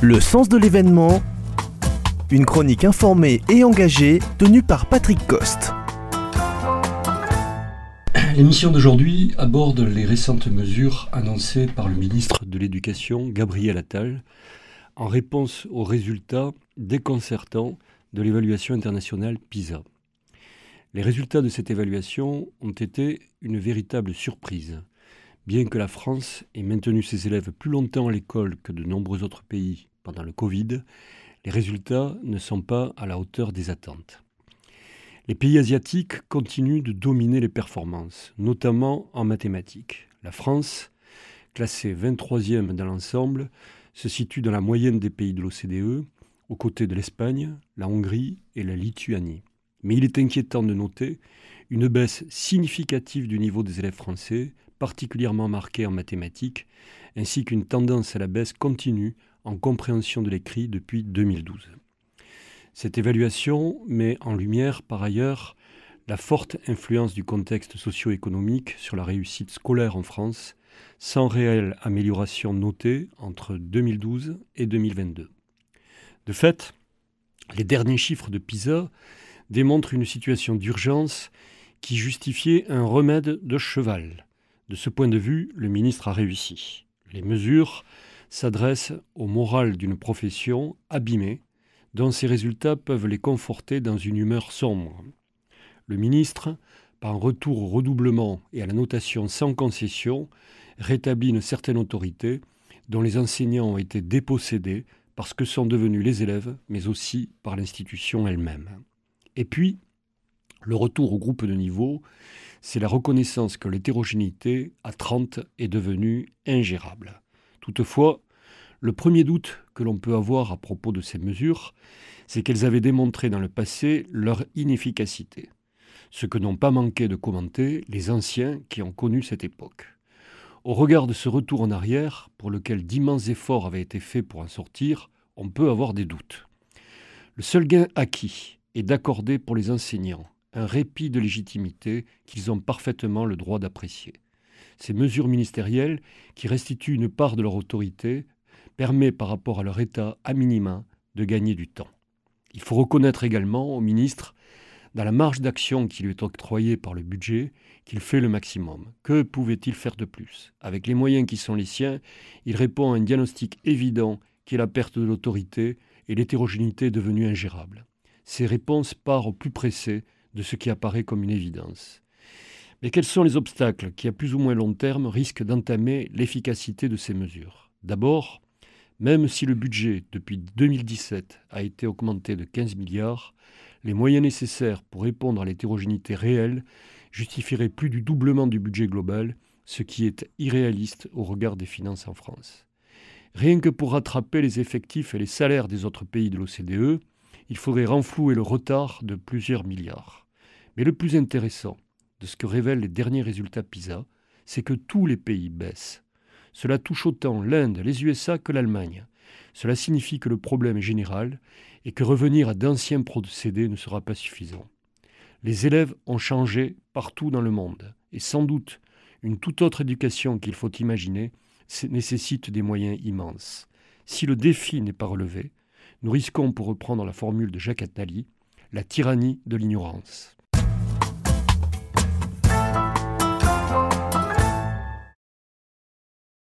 Le sens de l'événement, une chronique informée et engagée tenue par Patrick Coste. L'émission d'aujourd'hui aborde les récentes mesures annoncées par le ministre de l'Éducation, Gabriel Attal, en réponse aux résultats déconcertants de l'évaluation internationale PISA. Les résultats de cette évaluation ont été une véritable surprise. Bien que la France ait maintenu ses élèves plus longtemps à l'école que de nombreux autres pays pendant le Covid, les résultats ne sont pas à la hauteur des attentes. Les pays asiatiques continuent de dominer les performances, notamment en mathématiques. La France, classée 23e dans l'ensemble, se situe dans la moyenne des pays de l'OCDE, aux côtés de l'Espagne, la Hongrie et la Lituanie. Mais il est inquiétant de noter une baisse significative du niveau des élèves français, particulièrement marquée en mathématiques, ainsi qu'une tendance à la baisse continue en compréhension de l'écrit depuis 2012. Cette évaluation met en lumière par ailleurs la forte influence du contexte socio-économique sur la réussite scolaire en France, sans réelle amélioration notée entre 2012 et 2022. De fait, les derniers chiffres de PISA démontrent une situation d'urgence qui justifiait un remède de cheval. De ce point de vue, le ministre a réussi. Les mesures s'adressent au moral d'une profession abîmée, dont ces résultats peuvent les conforter dans une humeur sombre. Le ministre, par un retour au redoublement et à la notation sans concession, rétablit une certaine autorité dont les enseignants ont été dépossédés parce que sont devenus les élèves, mais aussi par l'institution elle-même. Et puis, le retour au groupe de niveau c'est la reconnaissance que l'hétérogénéité à 30 est devenue ingérable. Toutefois, le premier doute que l'on peut avoir à propos de ces mesures, c'est qu'elles avaient démontré dans le passé leur inefficacité, ce que n'ont pas manqué de commenter les anciens qui ont connu cette époque. Au regard de ce retour en arrière, pour lequel d'immenses efforts avaient été faits pour en sortir, on peut avoir des doutes. Le seul gain acquis est d'accorder pour les enseignants un répit de légitimité qu'ils ont parfaitement le droit d'apprécier. Ces mesures ministérielles, qui restituent une part de leur autorité, permettent par rapport à leur état à minima de gagner du temps. Il faut reconnaître également au ministre, dans la marge d'action qui lui est octroyée par le budget, qu'il fait le maximum. Que pouvait-il faire de plus? Avec les moyens qui sont les siens, il répond à un diagnostic évident qui est la perte de l'autorité et l'hétérogénéité devenue ingérable. Ces réponses partent au plus pressé de ce qui apparaît comme une évidence. Mais quels sont les obstacles qui, à plus ou moins long terme, risquent d'entamer l'efficacité de ces mesures? D'abord, même si le budget depuis 2017 a été augmenté de 15 milliards, les moyens nécessaires pour répondre à l'hétérogénéité réelle justifieraient plus du doublement du budget global, ce qui est irréaliste au regard des finances en France. Rien que pour rattraper les effectifs et les salaires des autres pays de l'OCDE, il faudrait renflouer le retard de plusieurs milliards. Mais le plus intéressant de ce que révèlent les derniers résultats PISA, c'est que tous les pays baissent. Cela touche autant l'Inde, les USA que l'Allemagne. Cela signifie que le problème est général et que revenir à d'anciens procédés ne sera pas suffisant. Les élèves ont changé partout dans le monde et sans doute une toute autre éducation qu'il faut imaginer nécessite des moyens immenses. Si le défi n'est pas relevé, nous risquons, pour reprendre la formule de Jacques Attali, la tyrannie de l'ignorance.